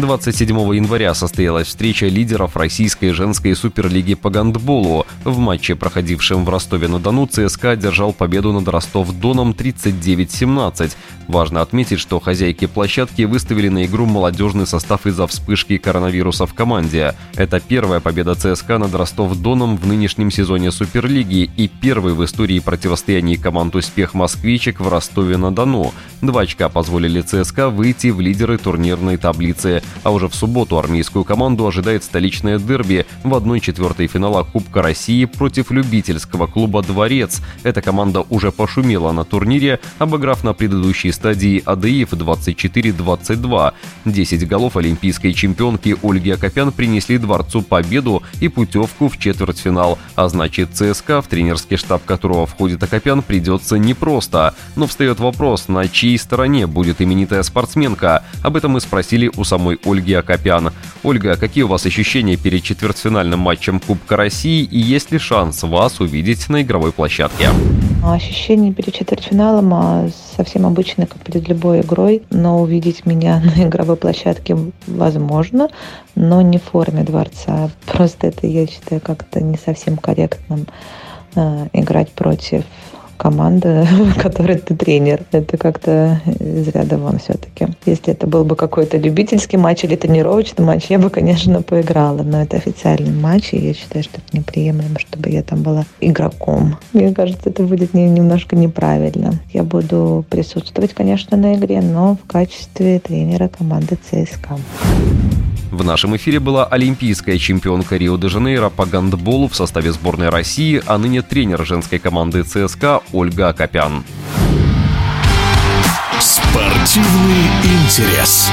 27 января состоялась встреча лидеров российской женской суперлиги по гандболу. В матче, проходившем в Ростове-на-Дону, ЦСКА одержал победу над Ростов-Доном 39-17. Важно отметить, что хозяйки площадки выставили на игру молодежный состав из-за вспышки коронавируса в команде. Это первая победа ЦСКА над Ростов-Доном в нынешнем сезоне Суперлиги и первый в истории противостояний команд «Успех Москвичек» в Ростове-на-Дону. Два очка позволили ЦСКА выйти в лидеры турнирной таблицы. А уже в субботу армейскую команду ожидает столичное дерби в 1-4 финала Кубка России против любительского клуба «Дворец». Эта команда уже пошумела на турнире, обыграв на предыдущей стадии АДИФ 24-22. 10 голов олимпийской чемпионки Ольги Акопян принесли Дворцу победу и путевку в четвертьфинал. А значит, ЦСКА, в тренерский штаб которого входит Акопян, придется непросто. Но встает вопрос, на чьей стороне будет именитая спортсменка. Об этом мы спросили у самой Ольги Акопян. Ольга, какие у вас ощущения перед четвертьфинальным матчем Кубка России и есть ли шанс вас увидеть на игровой площадке? Ощущения перед четвертьфиналом а, совсем обычные, как перед любой игрой, но увидеть меня на игровой площадке возможно, но не в форме дворца. Просто это, я считаю, как-то не совсем корректным э, играть против команда, в которой ты тренер. Это как-то из ряда вон все-таки. Если это был бы какой-то любительский матч или тренировочный матч, я бы, конечно, поиграла. Но это официальный матч, и я считаю, что это неприемлемо, чтобы я там была игроком. Мне кажется, это будет немножко неправильно. Я буду присутствовать, конечно, на игре, но в качестве тренера команды ЦСКА. В нашем эфире была олимпийская чемпионка Рио-де-Жанейро по гандболу в составе сборной России, а ныне тренер женской команды ЦСКА Ольга Акопян. Спортивный интерес.